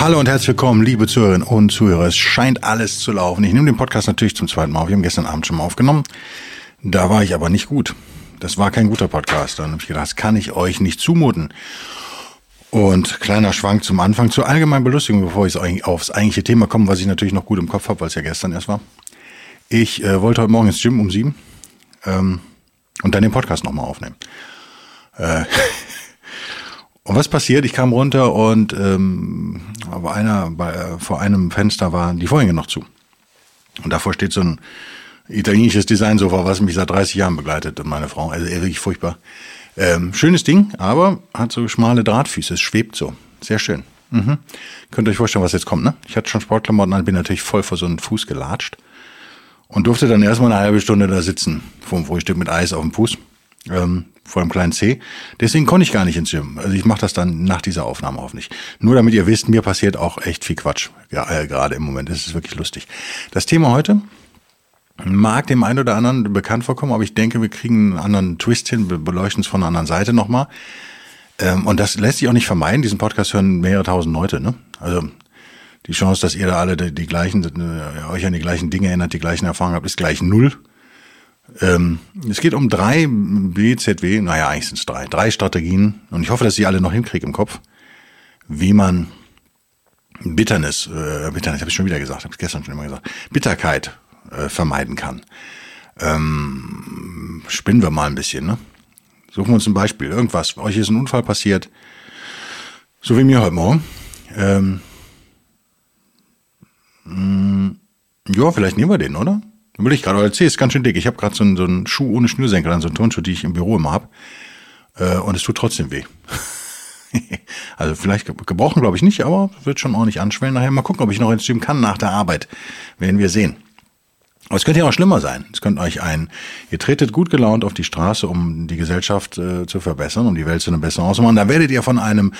Hallo und herzlich willkommen, liebe Zuhörerinnen und Zuhörer. Es scheint alles zu laufen. Ich nehme den Podcast natürlich zum zweiten Mal auf. Wir haben gestern Abend schon mal aufgenommen. Da war ich aber nicht gut. Das war kein guter Podcast. Dann habe ich gedacht, das kann ich euch nicht zumuten. Und kleiner Schwank zum Anfang zur allgemeinen Belustigung, bevor ich aufs eigentliche Thema komme, was ich natürlich noch gut im Kopf habe, weil es ja gestern erst war. Ich äh, wollte heute Morgen ins Gym um sieben ähm, und dann den Podcast nochmal aufnehmen. Äh, und was passiert? Ich kam runter und ähm, aber einer bei, vor einem Fenster waren die Vorhänge noch zu. Und davor steht so ein italienisches Designsofa, was mich seit 30 Jahren begleitet und meine Frau. Also wirklich furchtbar. Ähm, schönes Ding, aber hat so schmale Drahtfüße. Es schwebt so. Sehr schön. Mhm. Könnt ihr euch vorstellen, was jetzt kommt, ne? Ich hatte schon Sportklamotten an, bin natürlich voll vor so einen Fuß gelatscht und durfte dann erstmal eine halbe Stunde da sitzen vor dem Frühstück mit Eis auf dem Fuß ähm, vor einem kleinen C. Deswegen konnte ich gar nicht ins Gym. Also ich mache das dann nach dieser Aufnahme nicht. Nur damit ihr wisst, mir passiert auch echt viel Quatsch ja, äh, gerade im Moment. Es ist wirklich lustig. Das Thema heute mag dem einen oder anderen bekannt vorkommen, aber ich denke, wir kriegen einen anderen Twist hin, beleuchten es von einer anderen Seite nochmal. Ähm, und das lässt sich auch nicht vermeiden. Diesen Podcast hören mehrere tausend Leute. Ne? Also die Chance, dass ihr da alle die, die gleichen, äh, euch an die gleichen Dinge erinnert, die gleichen Erfahrungen habt, ist gleich null. Ähm, es geht um drei BZW, naja, eigentlich sind es drei, drei Strategien und ich hoffe, dass ich alle noch hinkriege im Kopf, wie man Bitternis, äh, Bitternis habe ich schon wieder gesagt, habe ich gestern schon immer gesagt, Bitterkeit äh, vermeiden kann. Ähm, spinnen wir mal ein bisschen, ne? Suchen wir uns ein Beispiel, irgendwas. Euch ist ein Unfall passiert, so wie mir heute Morgen. Ähm, mh, ja, vielleicht nehmen wir den, oder? Dann will ich gerade, euer C ist ganz schön dick. Ich habe gerade so, einen, so einen Schuh ohne Schnürsenkel an, so einen Turnschuh, die ich im Büro immer hab. Äh, und es tut trotzdem weh. also vielleicht gebrochen, glaube ich nicht, aber wird schon ordentlich anschwellen. Nachher mal gucken, ob ich noch ins Gym kann nach der Arbeit. Werden wir sehen. Aber es könnte ja auch schlimmer sein. Es könnte euch ein, ihr tretet gut gelaunt auf die Straße, um die Gesellschaft äh, zu verbessern, um die Welt zu einem besseren auszumachen. Da werdet ihr von einem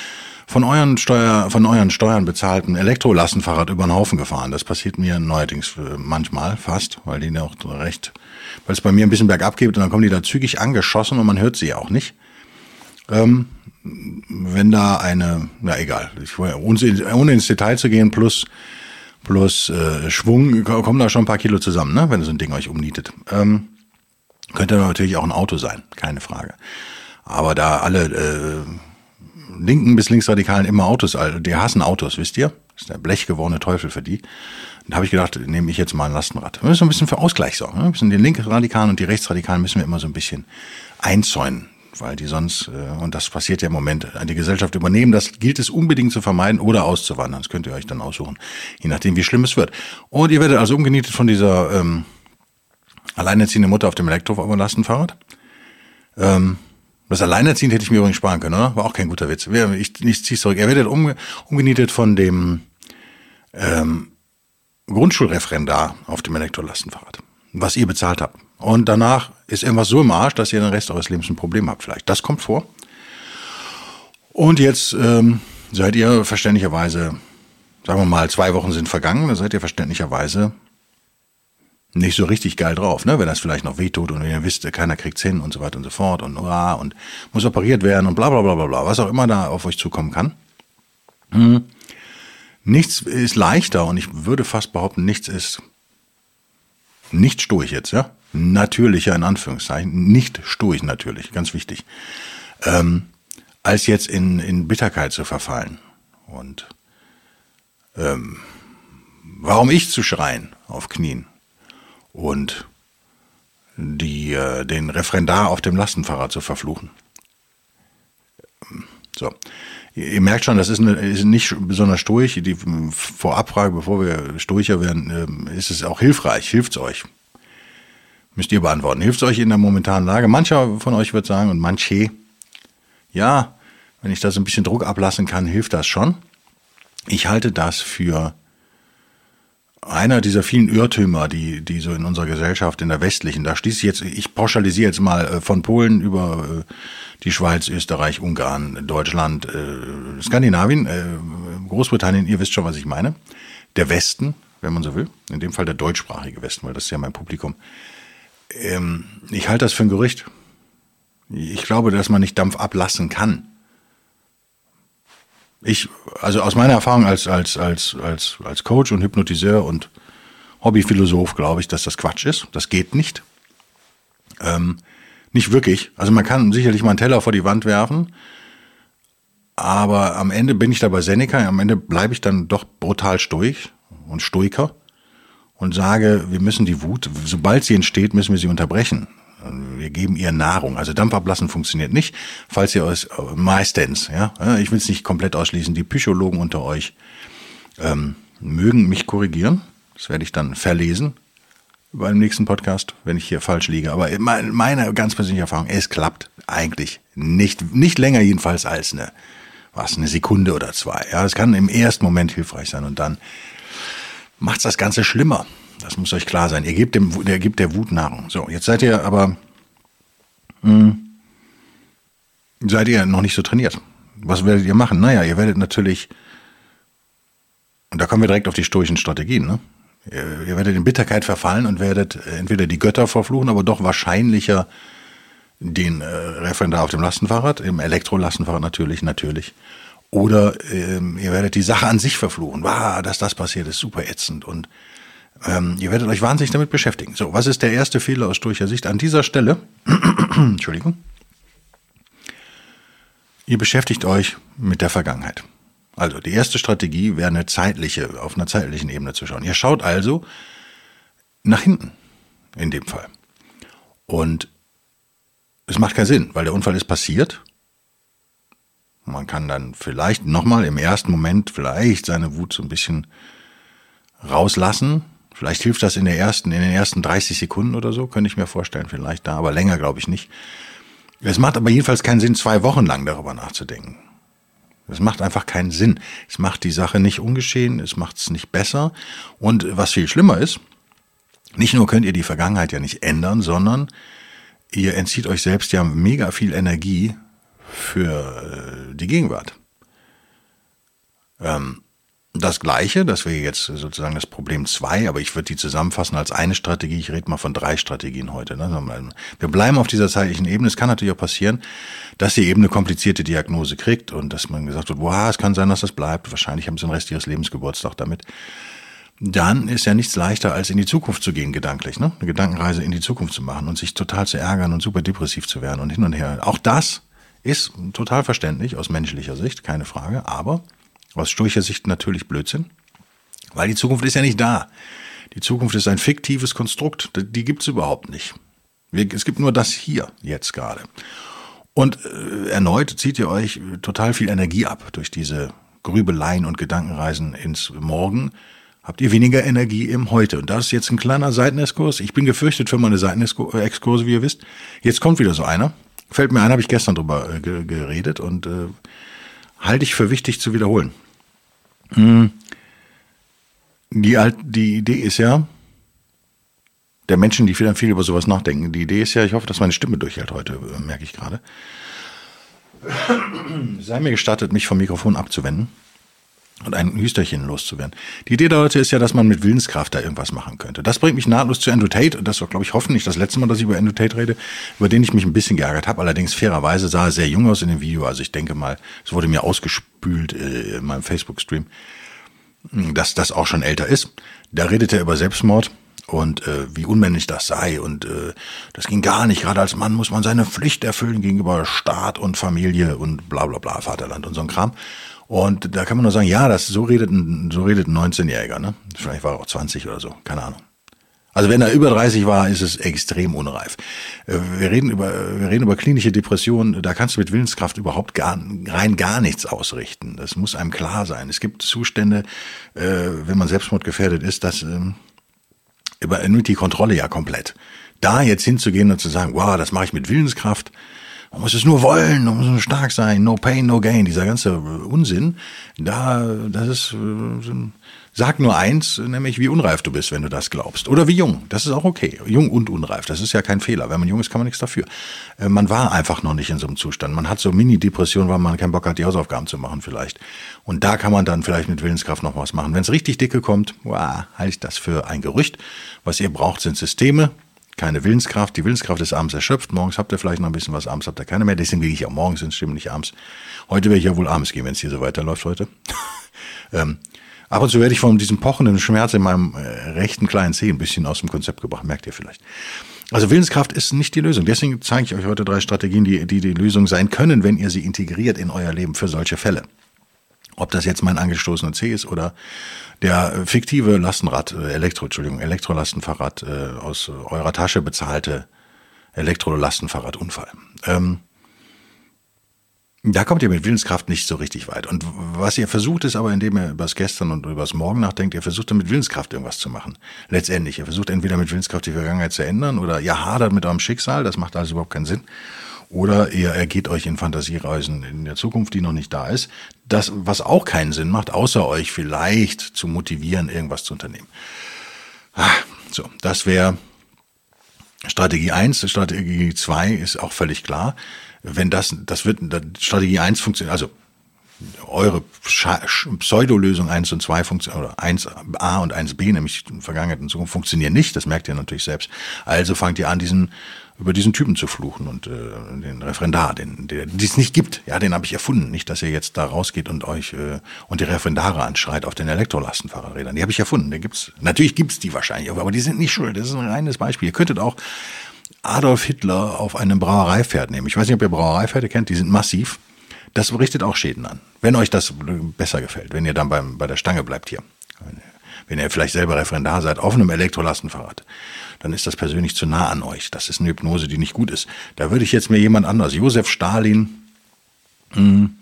von euren Steuer, von euren Steuern bezahlten Elektrolastenfahrrad über den Haufen gefahren. Das passiert mir neuerdings äh, manchmal fast, weil die auch recht, weil es bei mir ein bisschen bergab geht und dann kommen die da zügig angeschossen und man hört sie auch nicht. Ähm, wenn da eine, na egal, ich, ohne ins Detail zu gehen, plus plus äh, Schwung, kommen da schon ein paar Kilo zusammen, ne? wenn so ein Ding euch umnietet. Ähm, könnte natürlich auch ein Auto sein, keine Frage. Aber da alle äh, linken bis linksradikalen immer Autos, die hassen Autos, wisst ihr? Das ist der blechgewordene Teufel für die. Da habe ich gedacht, nehme ich jetzt mal ein Lastenrad. Wir müssen ein bisschen für Ausgleich sorgen. Ne? Wir müssen den linksradikalen und die rechtsradikalen müssen wir immer so ein bisschen einzäunen weil die sonst, äh, und das passiert ja im Moment, die Gesellschaft übernehmen, das gilt es unbedingt zu vermeiden oder auszuwandern. Das könnt ihr euch dann aussuchen, je nachdem, wie schlimm es wird. Und ihr werdet also umgenietet von dieser ähm, alleinerziehende Mutter auf dem Elektrolastenfahrrad. Ähm, das Alleinerziehend hätte ich mir übrigens sparen können, oder? War auch kein guter Witz. Ich, ich zieh's zurück. Er wird umge umgenietet von dem ähm, Grundschulreferendar auf dem Elektrolastenfahrrad, was ihr bezahlt habt. Und danach ist irgendwas so im Arsch, dass ihr den Rest eures Lebens ein Problem habt vielleicht. Das kommt vor. Und jetzt ähm, seid ihr verständlicherweise, sagen wir mal, zwei Wochen sind vergangen, dann seid ihr verständlicherweise nicht so richtig geil drauf, ne? Wenn das vielleicht noch wehtut und wenn ihr wisst, keiner kriegt's hin und so weiter und so fort und ah, und muss operiert werden und bla bla bla bla bla, was auch immer da auf euch zukommen kann. Hm. Nichts ist leichter und ich würde fast behaupten, nichts ist nicht stoisch jetzt, ja? Natürlicher in Anführungszeichen, nicht stoisch natürlich, ganz wichtig. Ähm, als jetzt in, in Bitterkeit zu verfallen. Und ähm, warum ich zu schreien auf Knien und die, äh, den Referendar auf dem Lastenfahrrad zu verfluchen. So. Ihr merkt schon, das ist, eine, ist nicht besonders stoisch. Die Vorabfrage, bevor wir stoischer werden, ähm, ist es auch hilfreich. Hilft's euch? Müsst ihr beantworten. Hilft's euch in der momentanen Lage? Mancher von euch wird sagen und manche, ja, Wenn ich da so ein bisschen Druck ablassen kann, hilft das schon. Ich halte das für einer dieser vielen Irrtümer, die, die so in unserer Gesellschaft, in der westlichen, da schließe ich jetzt, ich pauschalisiere jetzt mal äh, von Polen über äh, die Schweiz, Österreich, Ungarn, Deutschland, äh, Skandinavien, Großbritannien, ihr wisst schon, was ich meine. Der Westen, wenn man so will, in dem Fall der deutschsprachige Westen, weil das ist ja mein Publikum. Ähm, ich halte das für ein Gerücht. Ich glaube, dass man nicht Dampf ablassen kann. Ich, also aus meiner Erfahrung als, als, als, als, als Coach und Hypnotiseur und Hobbyphilosoph glaube ich, dass das Quatsch ist. Das geht nicht. Ähm, nicht wirklich. Also man kann sicherlich mal einen Teller vor die Wand werfen, aber am Ende bin ich da bei Seneca, am Ende bleibe ich dann doch brutal stoisch und stoiker und sage, wir müssen die Wut, sobald sie entsteht, müssen wir sie unterbrechen. Wir geben ihr Nahrung. Also Dampf ablassen funktioniert nicht, falls ihr euch meistens, ja, ich will es nicht komplett ausschließen, die Psychologen unter euch ähm, mögen mich korrigieren. Das werde ich dann verlesen beim nächsten Podcast, wenn ich hier falsch liege. Aber meine ganz persönliche Erfahrung, es klappt eigentlich nicht, nicht länger jedenfalls als eine, was, eine Sekunde oder zwei. Ja, es kann im ersten Moment hilfreich sein und dann macht's das Ganze schlimmer. Das muss euch klar sein. Ihr gebt, dem, ihr gebt der Wut Nahrung. So, jetzt seid ihr aber, mh, hm, seid ihr noch nicht so trainiert. Was werdet ihr machen? Naja, ihr werdet natürlich, und da kommen wir direkt auf die stoischen Strategien, ne? Ihr, ihr werdet in Bitterkeit verfallen und werdet entweder die Götter verfluchen, aber doch wahrscheinlicher den äh, Referendar auf dem Lastenfahrrad, im Elektrolastenfahrrad natürlich, natürlich. Oder ähm, ihr werdet die Sache an sich verfluchen. Wow, dass das passiert, ist super ätzend. Und ähm, ihr werdet euch wahnsinnig damit beschäftigen. So, was ist der erste Fehler aus stoischer Sicht an dieser Stelle? Entschuldigung. Ihr beschäftigt euch mit der Vergangenheit. Also die erste Strategie wäre eine zeitliche, auf einer zeitlichen Ebene zu schauen. Ihr schaut also nach hinten, in dem Fall. Und es macht keinen Sinn, weil der Unfall ist passiert. Man kann dann vielleicht nochmal im ersten Moment vielleicht seine Wut so ein bisschen rauslassen, Vielleicht hilft das in der ersten, in den ersten 30 Sekunden oder so, könnte ich mir vorstellen, vielleicht da, aber länger glaube ich nicht. Es macht aber jedenfalls keinen Sinn, zwei Wochen lang darüber nachzudenken. Es macht einfach keinen Sinn. Es macht die Sache nicht ungeschehen, es macht es nicht besser. Und was viel schlimmer ist, nicht nur könnt ihr die Vergangenheit ja nicht ändern, sondern ihr entzieht euch selbst ja mega viel Energie für äh, die Gegenwart. Ähm, das Gleiche, das wäre jetzt sozusagen das Problem zwei, aber ich würde die zusammenfassen als eine Strategie. Ich rede mal von drei Strategien heute. Ne? Wir bleiben auf dieser zeitlichen Ebene. Es kann natürlich auch passieren, dass ihr eben eine komplizierte Diagnose kriegt und dass man gesagt wird, wow, es kann sein, dass das bleibt. Wahrscheinlich haben sie den Rest ihres Lebens Geburtstag damit. Dann ist ja nichts leichter, als in die Zukunft zu gehen, gedanklich. Ne? Eine Gedankenreise in die Zukunft zu machen und sich total zu ärgern und super depressiv zu werden und hin und her. Auch das ist total verständlich aus menschlicher Sicht, keine Frage. Aber aus stoischer Sicht natürlich Blödsinn, weil die Zukunft ist ja nicht da. Die Zukunft ist ein fiktives Konstrukt, die gibt es überhaupt nicht. Es gibt nur das hier, jetzt gerade. Und äh, erneut zieht ihr euch total viel Energie ab durch diese Grübeleien und Gedankenreisen ins Morgen. Habt ihr weniger Energie im Heute. Und das ist jetzt ein kleiner Seitenexkurs. Ich bin gefürchtet für meine Seitenexkurse, wie ihr wisst. Jetzt kommt wieder so einer. Fällt mir ein, habe ich gestern drüber äh, geredet und äh, halte ich für wichtig zu wiederholen. Hm. Die, die Idee ist ja, der Menschen, die viel, viel über sowas nachdenken, die Idee ist ja, ich hoffe, dass meine Stimme durchhält heute, äh, merke ich gerade. Sei mir gestattet, mich vom Mikrofon abzuwenden und ein Hüsterchen loszuwerden. Die Idee der Leute ist ja, dass man mit Willenskraft da irgendwas machen könnte. Das bringt mich nahtlos zu Andrew Tate. Und das war, glaube ich, hoffentlich das letzte Mal, dass ich über Andrew Tate rede, über den ich mich ein bisschen geärgert habe. Allerdings fairerweise sah er sehr jung aus in dem Video. Also ich denke mal, es wurde mir ausgespült äh, in meinem Facebook-Stream dass das auch schon älter ist. Da redet er über Selbstmord und äh, wie unmännlich das sei und äh, das ging gar nicht. Gerade als Mann muss man seine Pflicht erfüllen gegenüber Staat und Familie und bla bla bla, Vaterland und so ein Kram. Und da kann man nur sagen, ja, das so redet ein, so redet ein 19-Jähriger, ne? Vielleicht war er auch 20 oder so, keine Ahnung. Also wenn er über 30 war, ist es extrem unreif. Äh, wir reden über, wir reden über klinische Depressionen. Da kannst du mit Willenskraft überhaupt gar, rein gar nichts ausrichten. Das muss einem klar sein. Es gibt Zustände, äh, wenn man selbstmordgefährdet ist, das ähm, übernimmt die Kontrolle ja komplett. Da jetzt hinzugehen und zu sagen, wow, das mache ich mit Willenskraft, man muss es nur wollen, man muss nur stark sein, no pain, no gain, dieser ganze Unsinn, da, das ist, sag nur eins, nämlich wie unreif du bist, wenn du das glaubst. Oder wie jung, das ist auch okay. Jung und unreif, das ist ja kein Fehler. Wenn man jung ist, kann man nichts dafür. Äh, man war einfach noch nicht in so einem Zustand. Man hat so Mini-Depression, weil man keinen Bock hat, die Hausaufgaben zu machen vielleicht. Und da kann man dann vielleicht mit Willenskraft noch was machen. Wenn es richtig dicke kommt, wow, halte ich das für ein Gerücht. Was ihr braucht, sind Systeme, keine Willenskraft. Die Willenskraft ist abends erschöpft. Morgens habt ihr vielleicht noch ein bisschen was, abends habt ihr keine mehr. Deswegen will ich auch morgens ins Stimmen, nicht abends. Heute werde ich ja wohl abends gehen, wenn es hier so weiterläuft heute. ähm, ab und zu werde ich von diesem pochenden Schmerz in meinem äh, rechten kleinen Zeh ein bisschen aus dem Konzept gebracht, merkt ihr vielleicht. Also Willenskraft ist nicht die Lösung. Deswegen zeige ich euch heute drei Strategien, die, die die Lösung sein können, wenn ihr sie integriert in euer Leben für solche Fälle. Ob das jetzt mein angestoßener C ist oder der fiktive Lastenrad, äh, Elektro, Entschuldigung, Elektrolastenfahrrad äh, aus eurer Tasche bezahlte Elektrolastenfahrradunfall. Ähm, da kommt ihr mit Willenskraft nicht so richtig weit. Und was ihr versucht, ist aber, indem ihr über das Gestern und über das Morgen nachdenkt, ihr versucht mit Willenskraft irgendwas zu machen. Letztendlich, ihr versucht entweder mit Willenskraft die Vergangenheit zu ändern oder ihr hadert mit eurem Schicksal, das macht also überhaupt keinen Sinn. Oder ihr ergeht euch in Fantasiereisen in der Zukunft, die noch nicht da ist. Das, was auch keinen Sinn macht, außer euch vielleicht zu motivieren, irgendwas zu unternehmen. Ah, so, das wäre Strategie eins. Strategie zwei ist auch völlig klar. Wenn das, das wird, Strategie eins funktioniert, also eure Pseudolösung 1 und 2 funktionieren, oder 1a und 1b, nämlich Vergangenheit und Zukunft, funktionieren nicht. Das merkt ihr natürlich selbst. Also fangt ihr an, diesen über diesen Typen zu fluchen und äh, den Referendar, den, der es nicht gibt. Ja, den habe ich erfunden. Nicht, dass ihr jetzt da rausgeht und euch äh, und die Referendare anschreit auf den Elektrolastenfahrrädern. Die habe ich erfunden. Den gibt's. Natürlich gibt's die wahrscheinlich, aber die sind nicht schuld. Das ist ein reines Beispiel. Ihr könntet auch Adolf Hitler auf einem Brauereipferd nehmen. Ich weiß nicht, ob ihr Brauereipferde kennt. Die sind massiv. Das richtet auch Schäden an. Wenn euch das besser gefällt, wenn ihr dann beim, bei der Stange bleibt hier. Wenn ihr vielleicht selber Referendar seid auf einem Elektrolastenfahrrad dann ist das persönlich zu nah an euch. Das ist eine Hypnose, die nicht gut ist. Da würde ich jetzt mir jemand anders, Josef Stalin, mh, hm,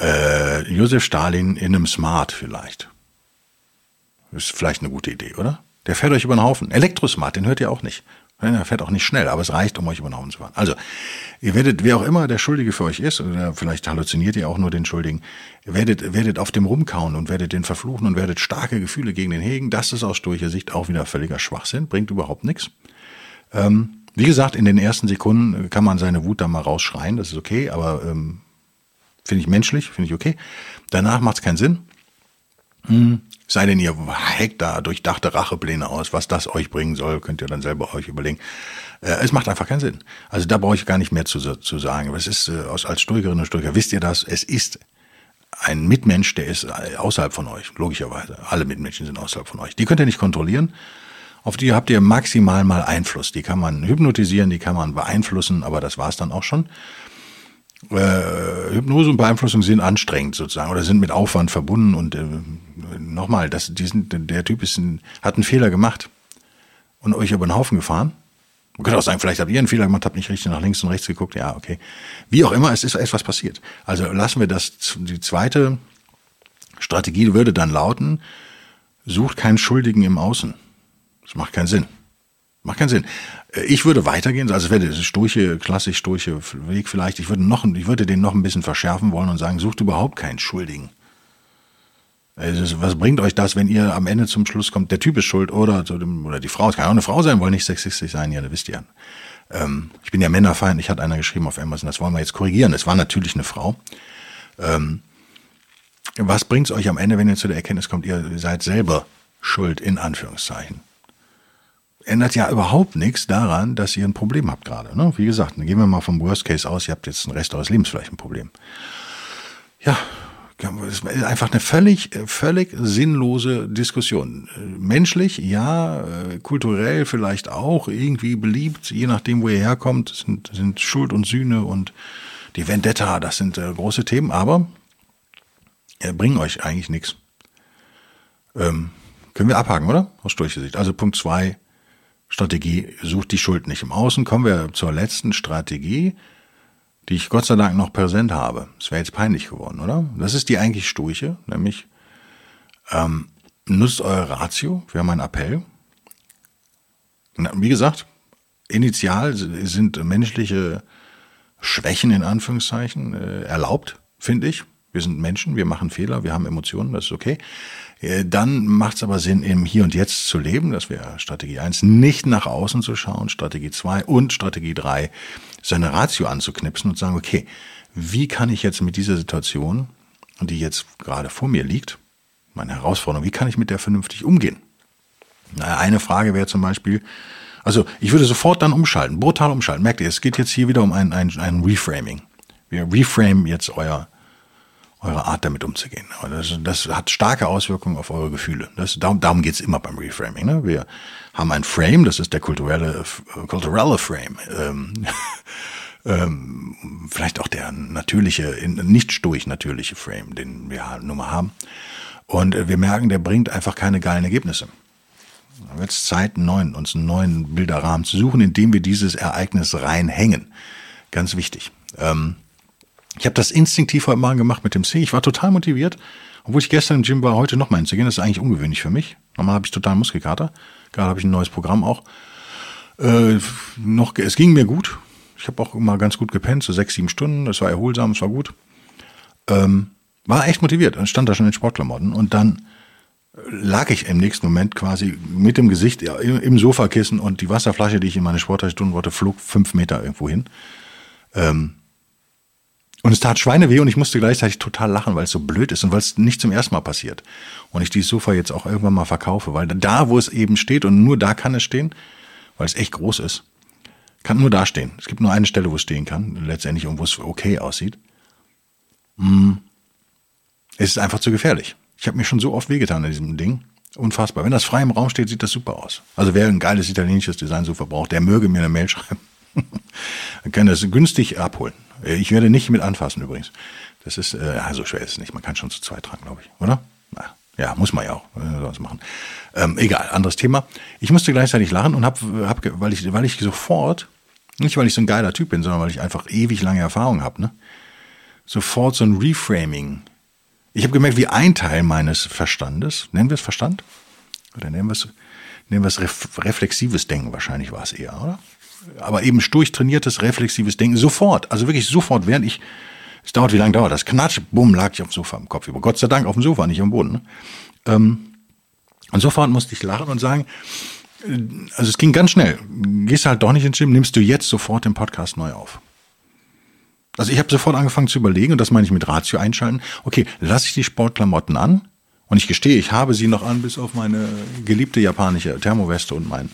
äh, Josef Stalin in einem Smart vielleicht. Ist vielleicht eine gute Idee, oder? Der fährt euch über den Haufen. Elektrosmart, den hört ihr auch nicht. Er fährt auch nicht schnell, aber es reicht, um euch über den Haufen zu fahren. Also, ihr werdet, wer auch immer der Schuldige für euch ist, oder vielleicht halluziniert ihr auch nur den Schuldigen, werdet, werdet auf dem rumkauen und werdet den verfluchen und werdet starke Gefühle gegen den hegen. Das ist aus stoischer Sicht auch wieder völliger Schwachsinn, bringt überhaupt nichts. Ähm, wie gesagt, in den ersten Sekunden kann man seine Wut da mal rausschreien, das ist okay, aber ähm, finde ich menschlich, finde ich okay. Danach macht es keinen Sinn. Hm. Sei denn, ihr hackt da durchdachte Rachepläne aus, was das euch bringen soll, könnt ihr dann selber euch überlegen. Äh, es macht einfach keinen Sinn. Also da brauche ich gar nicht mehr zu, zu sagen. Es ist, äh, als Stoikerin und Stoiker wisst ihr das, es ist ein Mitmensch, der ist äh, außerhalb von euch, logischerweise. Alle Mitmenschen sind außerhalb von euch. Die könnt ihr nicht kontrollieren. Auf die habt ihr maximal mal Einfluss. Die kann man hypnotisieren, die kann man beeinflussen, aber das war's dann auch schon äh, Hypnose und Beeinflussung sind anstrengend sozusagen oder sind mit Aufwand verbunden und äh, nochmal, das, sind, der Typ ist ein, hat einen Fehler gemacht und euch über den Haufen gefahren. Man könnte auch sagen, vielleicht habt ihr einen Fehler gemacht, habt nicht richtig nach links und rechts geguckt. Ja, okay. Wie auch immer, es ist etwas passiert. Also lassen wir das, die zweite Strategie würde dann lauten, sucht keinen Schuldigen im Außen. Das macht keinen Sinn. Macht keinen Sinn. Äh, ich würde weitergehen, also es wäre der sturche, klassisch sturche Weg vielleicht. Ich würde noch, ich würde den noch ein bisschen verschärfen wollen und sagen, sucht überhaupt keinen Schuldigen. Also, was bringt euch das, wenn ihr am Ende zum Schluss kommt, der Typ ist schuld oder, oder die Frau, es kann auch eine Frau sein, wollen nicht sexistisch sein, ja, das wisst ihr. Ähm, ich bin ja Männerfeind, ich hatte einer geschrieben auf Amazon, das wollen wir jetzt korrigieren. Es war natürlich eine Frau. Ähm, was bringt es euch am Ende, wenn ihr zu der Erkenntnis kommt, ihr seid selber schuld, in Anführungszeichen? Ändert ja überhaupt nichts daran, dass ihr ein Problem habt gerade. Ne? Wie gesagt, gehen wir mal vom Worst Case aus, ihr habt jetzt den Rest eures Lebens vielleicht ein Problem. Ja, es ist einfach eine völlig, völlig sinnlose Diskussion. Menschlich, ja, kulturell vielleicht auch, irgendwie beliebt, je nachdem, wo ihr herkommt, sind, sind Schuld und Sühne und die Vendetta, das sind äh, große Themen, aber äh, bringen euch eigentlich nichts. Ähm, können wir abhaken, oder? Aus Durchsicht. Also Punkt zwei Strategie sucht die Schuld nicht im Außen. Kommen wir zur letzten Strategie, die ich Gott sei Dank noch präsent habe. Es wäre jetzt peinlich geworden, oder? Das ist die eigentlich Sturche, nämlich ähm, nutzt eure Ratio, wäre mein Appell. Wie gesagt, initial sind menschliche Schwächen in Anführungszeichen äh, erlaubt, finde ich. Wir sind Menschen, wir machen Fehler, wir haben Emotionen, das ist okay. Äh, dann macht es aber Sinn, im Hier und Jetzt zu leben. Das wäre Strategie eins, nicht nach außen zu schauen, Strategie zwei und Strategie drei seine Ratio anzuknipsen und sagen, okay, wie kann ich jetzt mit dieser Situation, die jetzt gerade vor mir liegt, meine Herausforderung, wie kann ich mit der vernünftig umgehen? Eine Frage wäre zum Beispiel, also ich würde sofort dann umschalten, brutal umschalten. Merkt ihr, es geht jetzt hier wieder um ein, ein, ein Reframing. Wir reframe jetzt euer, eure Art damit umzugehen. Das, das hat starke Auswirkungen auf eure Gefühle. Das, darum darum geht es immer beim Reframing. Ne? Wir haben ein Frame, das ist der kulturelle, kulturelle Frame. Ähm, ähm, vielleicht auch der natürliche, nicht stoisch natürliche Frame, den wir halt nun mal haben. Und äh, wir merken, der bringt einfach keine geilen Ergebnisse. Dann wird es Zeit, neuen, uns einen neuen Bilderrahmen zu suchen, in dem wir dieses Ereignis reinhängen. Ganz wichtig. Ähm, ich habe das instinktiv heute mal gemacht mit dem C. Ich war total motiviert, obwohl ich gestern im Gym war, heute noch mal hinzugehen. Das ist eigentlich ungewöhnlich für mich. Normal habe ich total Muskelkater. Gerade habe ich ein neues Programm auch. Äh, noch, es ging mir gut. Ich habe auch immer ganz gut gepennt, so sechs, sieben Stunden. Das war erholsam, es war gut. Ähm, war echt motiviert. Dann stand da schon in Sportklamotten und dann lag ich im nächsten Moment quasi mit dem Gesicht im Sofakissen und die Wasserflasche, die ich in meine Sporttasche tun wollte, flog fünf Meter irgendwo hin. Ähm, und es tat Schweine weh und ich musste gleichzeitig total lachen, weil es so blöd ist und weil es nicht zum ersten Mal passiert. Und ich dieses Sofa jetzt auch irgendwann mal verkaufe, weil da, wo es eben steht und nur da kann es stehen, weil es echt groß ist, kann nur da stehen. Es gibt nur eine Stelle, wo es stehen kann, letztendlich und wo es okay aussieht. Hm. Es ist einfach zu gefährlich. Ich habe mir schon so oft wehgetan an diesem Ding. Unfassbar. Wenn das frei im Raum steht, sieht das super aus. Also wer ein geiles italienisches Designsofa braucht, der möge mir eine Mail schreiben. Dann kann das günstig abholen. Ich werde nicht mit anfassen übrigens. Das ist, äh, so schwer ist es nicht. Man kann schon zu zweit tragen, glaube ich, oder? Na, ja, muss man ja auch sonst machen. Ähm, egal, anderes Thema. Ich musste gleichzeitig lachen und hab, hab, weil ich, weil ich sofort, nicht weil ich so ein geiler Typ bin, sondern weil ich einfach ewig lange Erfahrung habe, ne? sofort so ein Reframing. Ich habe gemerkt, wie ein Teil meines Verstandes, nennen wir es Verstand? Oder nennen wir es, nennen wir es reflexives Denken, wahrscheinlich war es eher, oder? Aber eben durchtrainiertes, reflexives Denken sofort, also wirklich sofort, während ich, es dauert, wie lange dauert das? Knatsch, bumm, lag ich auf dem Sofa im Kopf über. Gott sei Dank auf dem Sofa, nicht am Boden. Ne? Ähm, und sofort musste ich lachen und sagen, äh, also es ging ganz schnell. Gehst halt doch nicht ins Gym, nimmst du jetzt sofort den Podcast neu auf. Also ich habe sofort angefangen zu überlegen, und das meine ich mit Ratio einschalten, okay, lasse ich die Sportklamotten an? Und ich gestehe, ich habe sie noch an, bis auf meine geliebte japanische Thermoweste und mein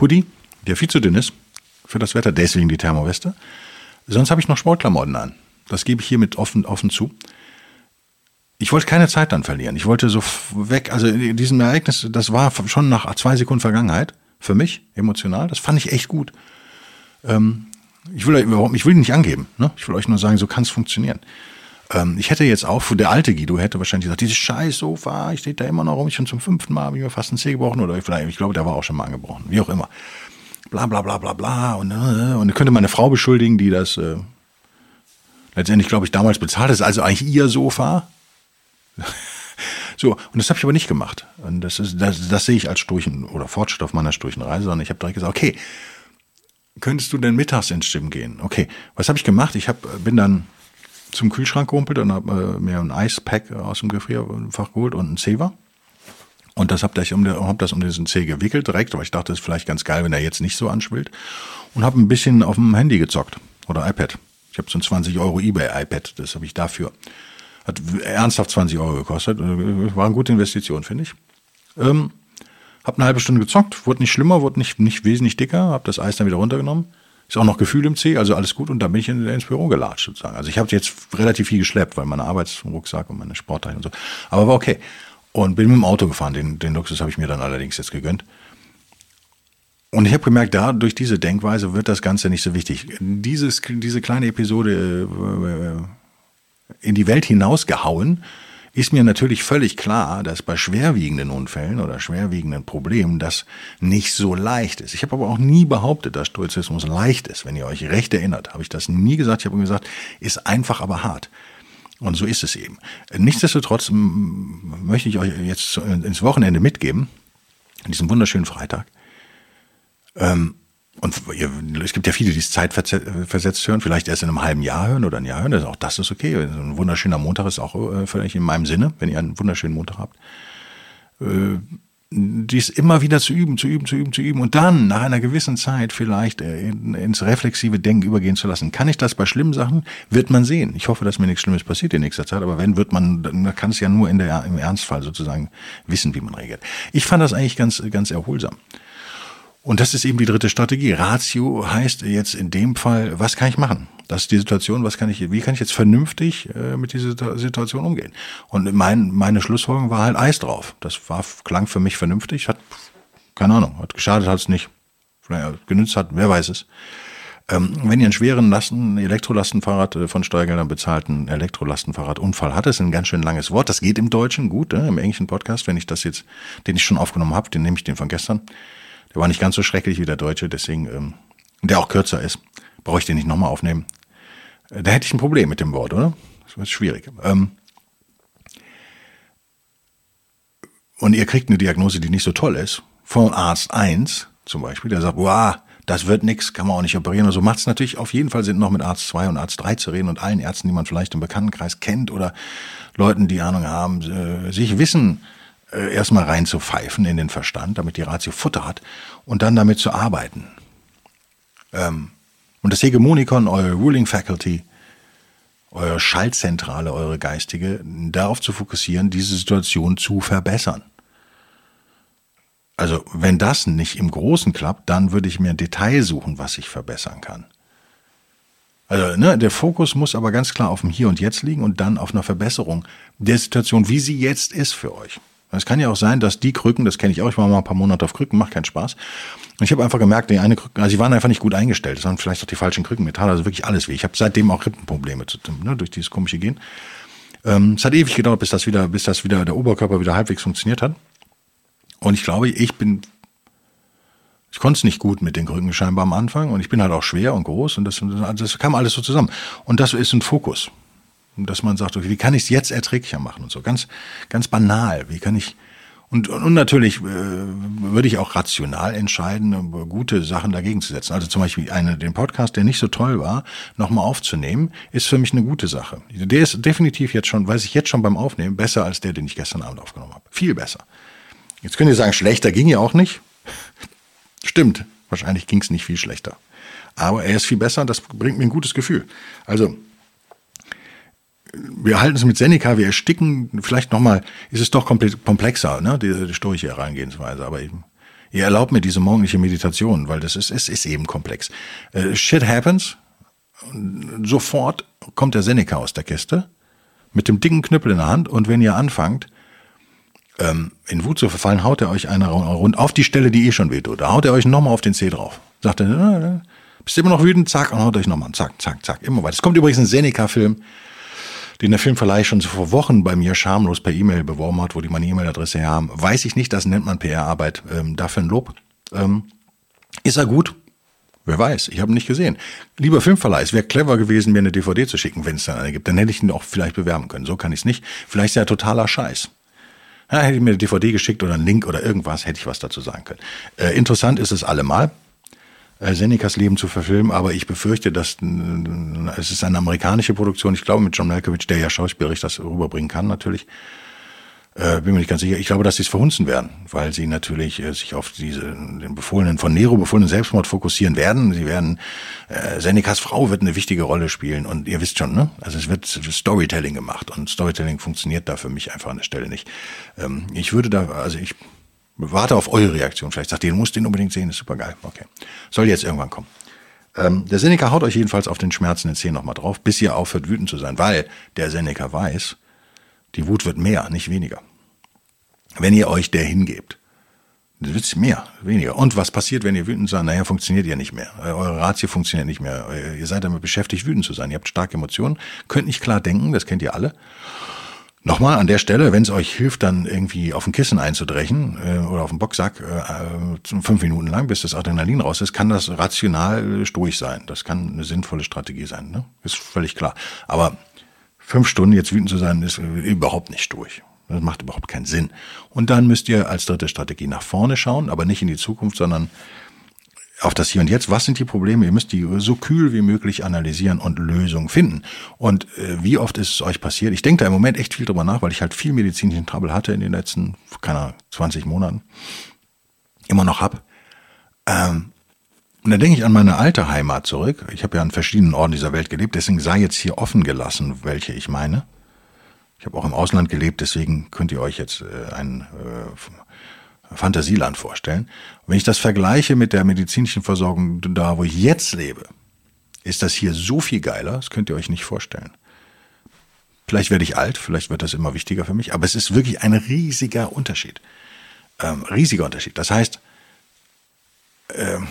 Hoodie, der viel zu dünn ist für das Wetter, deswegen die Thermoweste. Sonst habe ich noch Sportklamotten an. Das gebe ich hiermit offen, offen zu. Ich wollte keine Zeit dann verlieren. Ich wollte so weg, also in diesem Ereignis, das war schon nach zwei Sekunden Vergangenheit für mich emotional. Das fand ich echt gut. Ähm, ich will überhaupt, ich will nicht angeben. Ne? Ich will euch nur sagen, so kann es funktionieren. Ähm, ich hätte jetzt auch, der alte Guido hätte wahrscheinlich gesagt, dieses scheiß Sofa, ich stehe da immer noch rum, ich schon zum fünften Mal, habe ich mir fast ein Zeh gebrochen oder vielleicht, ich glaube, der war auch schon mal angebrochen, wie auch immer bla bla bla bla bla. Und, äh, und könnte meine Frau beschuldigen, die das äh, letztendlich, glaube ich, damals bezahlt ist also eigentlich ihr Sofa. so, und das habe ich aber nicht gemacht. Und das, ist, das, das sehe ich als Sturchen oder Fortschritt auf meiner Sturchenreise. Und ich habe direkt gesagt, okay, könntest du denn mittags ins Gym gehen? Okay, was habe ich gemacht? Ich hab, bin dann zum Kühlschrank gerumpelt und habe äh, mir ein Eispack aus dem Gefrierfach geholt und ein Zewa. Und das habe ich um, hab das um diesen Zeh gewickelt direkt, weil ich dachte, das ist vielleicht ganz geil, wenn er jetzt nicht so anschwillt. Und habe ein bisschen auf dem Handy gezockt oder iPad. Ich habe so ein 20 Euro eBay-iPad, das habe ich dafür. Hat ernsthaft 20 Euro gekostet. War eine gute Investition, finde ich. Ähm, hab eine halbe Stunde gezockt, wurde nicht schlimmer, wurde nicht, nicht wesentlich dicker, habe das Eis dann wieder runtergenommen. Ist auch noch Gefühl im Zeh, also alles gut. Und dann bin ich in, ins Büro gelatscht sozusagen. Also ich habe jetzt relativ viel geschleppt, weil mein Arbeitsrucksack und meine Sportteile und so. Aber war okay. Und bin mit dem Auto gefahren. Den, den Luxus habe ich mir dann allerdings jetzt gegönnt. Und ich habe gemerkt, da durch diese Denkweise wird das Ganze nicht so wichtig. Dieses, diese kleine Episode äh, in die Welt hinausgehauen, ist mir natürlich völlig klar, dass bei schwerwiegenden Unfällen oder schwerwiegenden Problemen das nicht so leicht ist. Ich habe aber auch nie behauptet, dass Stoizismus leicht ist. Wenn ihr euch recht erinnert, habe ich das nie gesagt. Ich habe gesagt, ist einfach, aber hart. Und so ist es eben. Nichtsdestotrotz möchte ich euch jetzt ins Wochenende mitgeben, an diesem wunderschönen Freitag. Ähm, und es gibt ja viele, die es zeitversetzt hören, vielleicht erst in einem halben Jahr hören oder ein Jahr hören. Auch das ist okay. Ein wunderschöner Montag ist auch äh, völlig in meinem Sinne, wenn ihr einen wunderschönen Montag habt. Äh, dies immer wieder zu üben, zu üben, zu üben, zu üben und dann nach einer gewissen Zeit vielleicht äh, ins reflexive Denken übergehen zu lassen. Kann ich das bei schlimmen Sachen? Wird man sehen. Ich hoffe, dass mir nichts Schlimmes passiert in nächster Zeit, aber wenn, wird man, dann kann es ja nur in der, im Ernstfall sozusagen wissen, wie man reagiert. Ich fand das eigentlich ganz, ganz erholsam. Und das ist eben die dritte Strategie. Ratio heißt jetzt in dem Fall, was kann ich machen? Das ist die Situation, was kann ich, wie kann ich jetzt vernünftig äh, mit dieser Situation umgehen? Und mein, meine Schlussfolgerung war halt Eis drauf. Das war, klang für mich vernünftig, hat, keine Ahnung, hat geschadet, hat es nicht. Vielleicht genützt hat, wer weiß es. Ähm, wenn ihr einen schweren Lasten, Elektrolastenfahrrad äh, von Steuergeldern bezahlten Elektrolastenfahrradunfall hattet, ist ein ganz schön langes Wort. Das geht im Deutschen gut, äh, im englischen Podcast. Wenn ich das jetzt, den ich schon aufgenommen habe, den nehme ich den von gestern. Der war nicht ganz so schrecklich wie der deutsche, deswegen, ähm, der auch kürzer ist. Brauche ich den nicht nochmal aufnehmen. Da hätte ich ein Problem mit dem Wort, oder? Das wird schwierig. Ähm, und ihr kriegt eine Diagnose, die nicht so toll ist, von Arzt 1 zum Beispiel, der sagt, boah, das wird nix, kann man auch nicht operieren. Und so macht es natürlich auf jeden Fall Sinn, noch mit Arzt 2 und Arzt 3 zu reden und allen Ärzten, die man vielleicht im Bekanntenkreis kennt oder Leuten, die Ahnung haben, äh, sich wissen, äh, erstmal reinzupfeifen in den Verstand, damit die Ratio Futter hat und dann damit zu arbeiten. Ähm, und das Hegemonikon, eure Ruling Faculty, eure Schaltzentrale, eure geistige, darauf zu fokussieren, diese Situation zu verbessern. Also wenn das nicht im Großen klappt, dann würde ich mir ein Detail suchen, was ich verbessern kann. Also ne, der Fokus muss aber ganz klar auf dem Hier und Jetzt liegen und dann auf einer Verbesserung der Situation, wie sie jetzt ist für euch. Es kann ja auch sein, dass die Krücken, das kenne ich auch, ich war mal ein paar Monate auf Krücken, macht keinen Spaß. Und ich habe einfach gemerkt, die eine Krücken, also sie waren einfach nicht gut eingestellt. Das waren vielleicht auch die falschen Krücken, Metall, also wirklich alles weh. Ich habe seitdem auch Rippenprobleme ne, durch dieses komische Gehen. Ähm, es hat ewig gedauert, bis das wieder, bis das wieder der Oberkörper wieder halbwegs funktioniert hat. Und ich glaube, ich bin, ich konnte es nicht gut mit den Krücken scheinbar am Anfang und ich bin halt auch schwer und groß und das, das kam alles so zusammen. Und das ist ein Fokus dass man sagt, okay, wie kann ich es jetzt erträglicher machen und so ganz ganz banal. Wie kann ich und, und natürlich äh, würde ich auch rational entscheiden, gute Sachen dagegen zu setzen. Also zum Beispiel eine, den Podcast, der nicht so toll war, nochmal aufzunehmen, ist für mich eine gute Sache. Der ist definitiv jetzt schon, weiß ich jetzt schon beim Aufnehmen, besser als der, den ich gestern Abend aufgenommen habe. Viel besser. Jetzt könnt ihr sagen, schlechter ging ja auch nicht. Stimmt, wahrscheinlich ging es nicht viel schlechter. Aber er ist viel besser das bringt mir ein gutes Gefühl. Also wir halten es mit Seneca, wir ersticken, vielleicht nochmal, ist es doch komplexer, ne, die, die stoische Herangehensweise, aber eben, ihr erlaubt mir diese morgendliche Meditation, weil das ist, es ist eben komplex. Uh, shit happens, sofort kommt der Seneca aus der Kiste, mit dem dicken Knüppel in der Hand, und wenn ihr anfangt, ähm, in Wut zu verfallen, haut er euch einer rund auf die Stelle, die eh schon wehtut. Da haut er euch nochmal auf den Zeh drauf. Sagt er, äh, bist immer noch wütend, zack, und haut euch nochmal, zack, zack, zack, immer weiter. Es kommt übrigens ein Seneca-Film, den der Filmverleih schon vor Wochen bei mir schamlos per E-Mail beworben hat, wo die meine E-Mail-Adresse her haben. Weiß ich nicht, das nennt man PR-Arbeit. Ähm, dafür ein Lob. Ähm, ist er gut? Wer weiß, ich habe ihn nicht gesehen. Lieber Filmverleih, es wäre clever gewesen, mir eine DVD zu schicken, wenn es dann eine gibt. Dann hätte ich ihn auch vielleicht bewerben können. So kann ich es nicht. Vielleicht ist er totaler Scheiß. Ja, hätte ich mir eine DVD geschickt oder einen Link oder irgendwas, hätte ich was dazu sagen können. Äh, interessant ist es allemal. Äh, Senecas Leben zu verfilmen, aber ich befürchte, dass es ist eine amerikanische Produktion. Ich glaube mit John Malkovich, der ja schauspielerisch das rüberbringen kann, natürlich. Äh, bin mir nicht ganz sicher. Ich glaube, dass sie es verhunzen werden, weil sie natürlich äh, sich auf diese den befohlenen von Nero befohlenen Selbstmord fokussieren werden. Sie werden äh, Senecas Frau wird eine wichtige Rolle spielen und ihr wisst schon, ne? Also es wird Storytelling gemacht und Storytelling funktioniert da für mich einfach an der Stelle nicht. Ähm, ich würde da, also ich Warte auf eure Reaktion. Vielleicht sagt ihr, du musst den unbedingt sehen, ist super geil. Okay. Soll jetzt irgendwann kommen. Ähm, der Seneca haut euch jedenfalls auf den Schmerzen in den Zähnen nochmal drauf, bis ihr aufhört, wütend zu sein, weil der Seneca weiß, die Wut wird mehr, nicht weniger. Wenn ihr euch der hingebt, dann wird mehr, weniger. Und was passiert, wenn ihr wütend seid? Naja, funktioniert ihr nicht mehr. Eure Ratio funktioniert nicht mehr. Ihr seid damit beschäftigt, wütend zu sein. Ihr habt starke Emotionen, könnt nicht klar denken, das kennt ihr alle. Nochmal an der Stelle, wenn es euch hilft, dann irgendwie auf ein Kissen einzudrechen äh, oder auf den Boxsack äh, fünf Minuten lang, bis das Adrenalin raus ist, kann das rational stoisch sein. Das kann eine sinnvolle Strategie sein. Ne? Ist völlig klar. Aber fünf Stunden jetzt wütend zu sein, ist überhaupt nicht durch. Das macht überhaupt keinen Sinn. Und dann müsst ihr als dritte Strategie nach vorne schauen, aber nicht in die Zukunft, sondern auf das Hier und Jetzt. Was sind die Probleme? Ihr müsst die so kühl wie möglich analysieren und Lösungen finden. Und äh, wie oft ist es euch passiert? Ich denke da im Moment echt viel drüber nach, weil ich halt viel medizinischen Trouble hatte in den letzten, keine 20 Monaten. Immer noch hab. Ähm, und dann denke ich an meine alte Heimat zurück. Ich habe ja an verschiedenen Orten dieser Welt gelebt, deswegen sei jetzt hier offen gelassen, welche ich meine. Ich habe auch im Ausland gelebt, deswegen könnt ihr euch jetzt äh, ein äh, Fantasieland vorstellen. Wenn ich das vergleiche mit der medizinischen Versorgung da, wo ich jetzt lebe, ist das hier so viel geiler, das könnt ihr euch nicht vorstellen. Vielleicht werde ich alt, vielleicht wird das immer wichtiger für mich, aber es ist wirklich ein riesiger Unterschied. Ähm, riesiger Unterschied. Das heißt, ähm,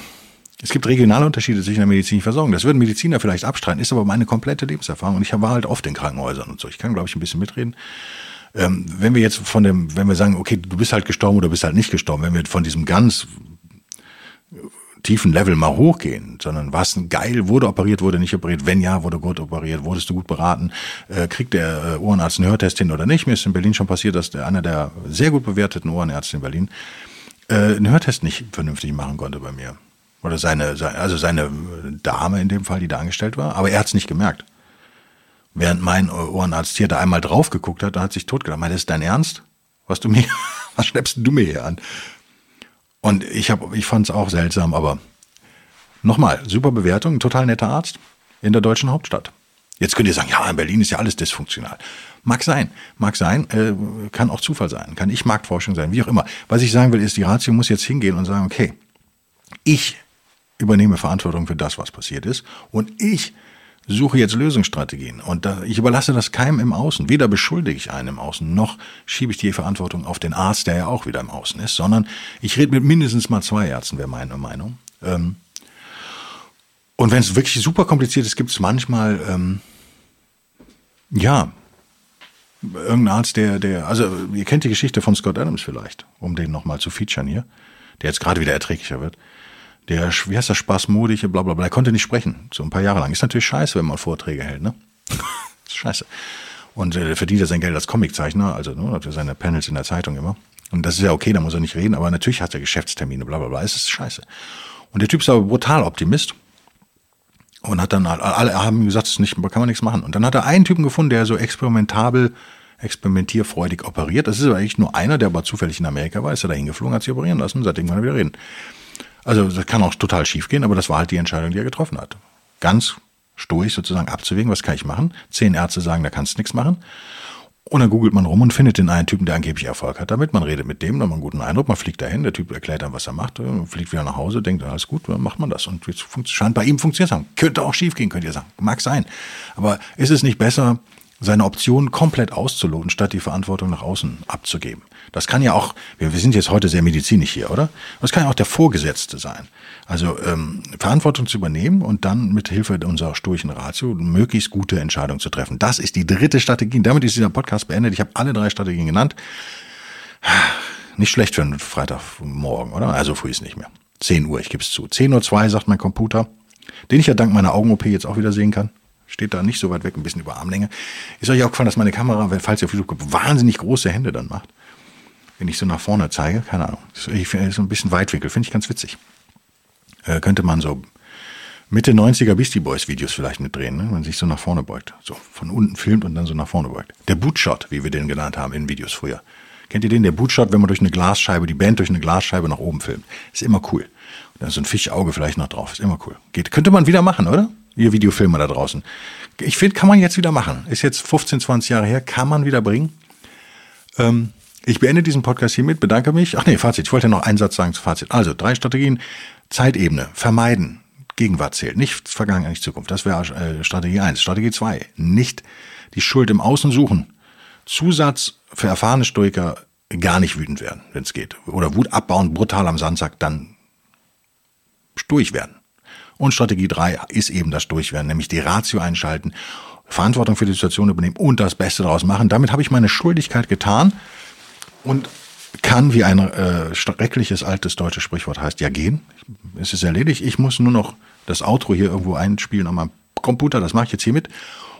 es gibt regionale Unterschiede zwischen der medizinischen Versorgung. Das würden Mediziner vielleicht abstreiten, ist aber meine komplette Lebenserfahrung. Und ich war halt oft in Krankenhäusern und so. Ich kann, glaube ich, ein bisschen mitreden. Ähm, wenn wir jetzt von dem, wenn wir sagen, okay, du bist halt gestorben oder bist halt nicht gestorben, wenn wir von diesem ganz tiefen Level mal hochgehen, sondern was geil, wurde operiert, wurde nicht operiert, wenn ja, wurde gut operiert, wurdest du gut beraten, äh, kriegt der äh, Ohrenarzt einen Hörtest hin oder nicht. Mir ist in Berlin schon passiert, dass der, einer der sehr gut bewerteten Ohrenärzte in Berlin äh, einen Hörtest nicht vernünftig machen konnte bei mir. Oder seine, also seine Dame in dem Fall, die da angestellt war, aber er hat es nicht gemerkt. Während mein Ohrenarzt hier da einmal drauf geguckt hat, da hat sich totgelacht. Das ist dein Ernst? Was du mir, was schleppst du mir hier an? Und ich habe, ich fand es auch seltsam, aber nochmal, super Bewertung, total netter Arzt in der deutschen Hauptstadt. Jetzt könnt ihr sagen, ja, in Berlin ist ja alles dysfunktional. Mag sein, mag sein, äh, kann auch Zufall sein, kann ich Marktforschung sein, wie auch immer. Was ich sagen will, ist, die Ratio muss jetzt hingehen und sagen, okay, ich übernehme Verantwortung für das, was passiert ist. Und ich suche jetzt Lösungsstrategien. Und da, ich überlasse das keinem im Außen. Weder beschuldige ich einen im Außen, noch schiebe ich die Verantwortung auf den Arzt, der ja auch wieder im Außen ist, sondern ich rede mit mindestens mal zwei Ärzten, wäre meine Meinung. Ähm, und wenn es wirklich super kompliziert ist, gibt es manchmal, ähm, ja, irgendeinen Arzt, der, der, also ihr kennt die Geschichte von Scott Adams vielleicht, um den nochmal zu featuren hier, der jetzt gerade wieder erträglicher wird der, wie heißt der, spasmodische, bla bla bla, er konnte nicht sprechen, so ein paar Jahre lang. Ist natürlich scheiße, wenn man Vorträge hält, ne? ist scheiße. Und äh, verdient er sein Geld als Comiczeichner, also ne, hat er seine Panels in der Zeitung immer. Und das ist ja okay, da muss er nicht reden, aber natürlich hat er Geschäftstermine, bla bla bla. Es ist scheiße. Und der Typ ist aber brutal Optimist. Und hat dann, alle haben gesagt, das ist nicht, kann man nichts machen. Und dann hat er einen Typen gefunden, der so experimentabel, experimentierfreudig operiert. Das ist aber eigentlich nur einer, der aber zufällig in Amerika war, ist er da hingeflogen, hat sich operieren lassen, seitdem kann er wieder reden. Also das kann auch total schief gehen, aber das war halt die Entscheidung, die er getroffen hat. Ganz stoisch sozusagen abzuwägen, was kann ich machen? Zehn Ärzte sagen, da kannst du nichts machen. Und dann googelt man rum und findet den einen Typen, der angeblich Erfolg hat damit. Man redet mit dem, dann hat man einen guten Eindruck, man fliegt dahin, der Typ erklärt dann, was er macht, fliegt wieder nach Hause, denkt, alles gut, dann macht man das. Und jetzt scheint bei ihm funktioniert haben. Könnte auch schief gehen, könnt ihr sagen. Mag sein. Aber ist es nicht besser, seine Optionen komplett auszuloten, statt die Verantwortung nach außen abzugeben. Das kann ja auch, wir, sind jetzt heute sehr medizinisch hier, oder? Das kann ja auch der Vorgesetzte sein. Also ähm, Verantwortung zu übernehmen und dann mit Hilfe unserer sturchen Ratio möglichst gute Entscheidungen zu treffen. Das ist die dritte Strategie. Damit ist dieser Podcast beendet. Ich habe alle drei Strategien genannt. Nicht schlecht für einen Freitagmorgen, oder? Also früh ist nicht mehr. 10 Uhr, ich gebe es zu. 10.02 Uhr sagt mein Computer, den ich ja dank meiner Augen-OP jetzt auch wieder sehen kann steht da nicht so weit weg, ein bisschen über Armlänge. Ist euch auch gefallen, dass meine Kamera, falls ihr auf YouTube guckt, wahnsinnig große Hände dann macht? Wenn ich so nach vorne zeige, keine Ahnung. Ich finde so ein bisschen Weitwinkel, finde ich ganz witzig. Äh, könnte man so Mitte 90er Beastie Boys Videos vielleicht mitdrehen, ne? wenn man sich so nach vorne beugt. So von unten filmt und dann so nach vorne beugt. Der Bootshot, wie wir den genannt haben in Videos früher. Kennt ihr den? Der Bootshot, wenn man durch eine Glasscheibe, die Band durch eine Glasscheibe nach oben filmt. Ist immer cool. Da ist so ein Fischauge vielleicht noch drauf. Ist immer cool. Geht. Könnte man wieder machen, oder? Ihr Videofilmer da draußen. Ich finde, kann man jetzt wieder machen. Ist jetzt 15, 20 Jahre her, kann man wieder bringen. Ähm, ich beende diesen Podcast hiermit, bedanke mich. Ach nee, Fazit. Ich wollte noch einen Satz sagen zu Fazit. Also, drei Strategien. Zeitebene. Vermeiden. Gegenwart zählt. Nicht Vergangenheit, nicht Zukunft. Das wäre äh, Strategie eins. Strategie zwei. Nicht die Schuld im Außen suchen. Zusatz für erfahrene Stoiker gar nicht wütend werden, wenn es geht. Oder Wut abbauen, brutal am Sandsack, dann stoisch werden. Und Strategie 3 ist eben das Durchwerden, nämlich die Ratio einschalten, Verantwortung für die Situation übernehmen und das Beste daraus machen. Damit habe ich meine Schuldigkeit getan und kann, wie ein äh, schreckliches altes deutsches Sprichwort heißt, ja gehen. Es ist erledigt. Ich muss nur noch das Outro hier irgendwo einspielen an meinem Computer. Das mache ich jetzt hier mit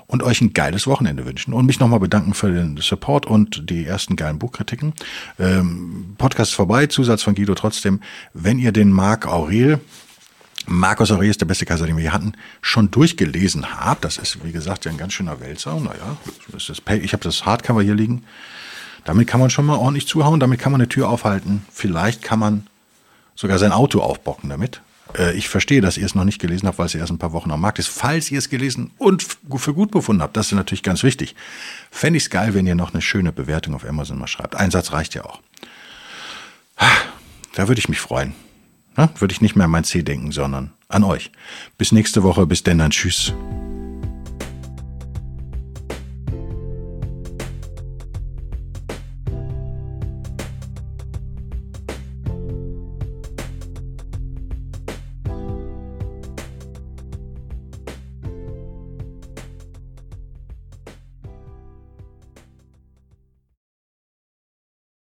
und euch ein geiles Wochenende wünschen und mich nochmal bedanken für den Support und die ersten geilen Buchkritiken. Ähm, Podcast vorbei, Zusatz von Guido trotzdem. Wenn ihr den Marc Aurel Markus Aurelius, der beste Kaiser, den wir hier hatten, schon durchgelesen habe. Das ist, wie gesagt, ja ein ganz schöner Wälzer. Naja, ich habe das Hardcover hier liegen. Damit kann man schon mal ordentlich zuhauen, damit kann man eine Tür aufhalten. Vielleicht kann man sogar sein Auto aufbocken damit. Äh, ich verstehe, dass ihr es noch nicht gelesen habt, weil es erst ein paar Wochen am Markt ist. Falls ihr es gelesen und für gut befunden habt, das ist natürlich ganz wichtig. Fände ich es geil, wenn ihr noch eine schöne Bewertung auf Amazon mal schreibt. Ein Satz reicht ja auch. Da würde ich mich freuen. Na, würde ich nicht mehr an mein C denken, sondern an euch. Bis nächste Woche. Bis denn dann. Tschüss.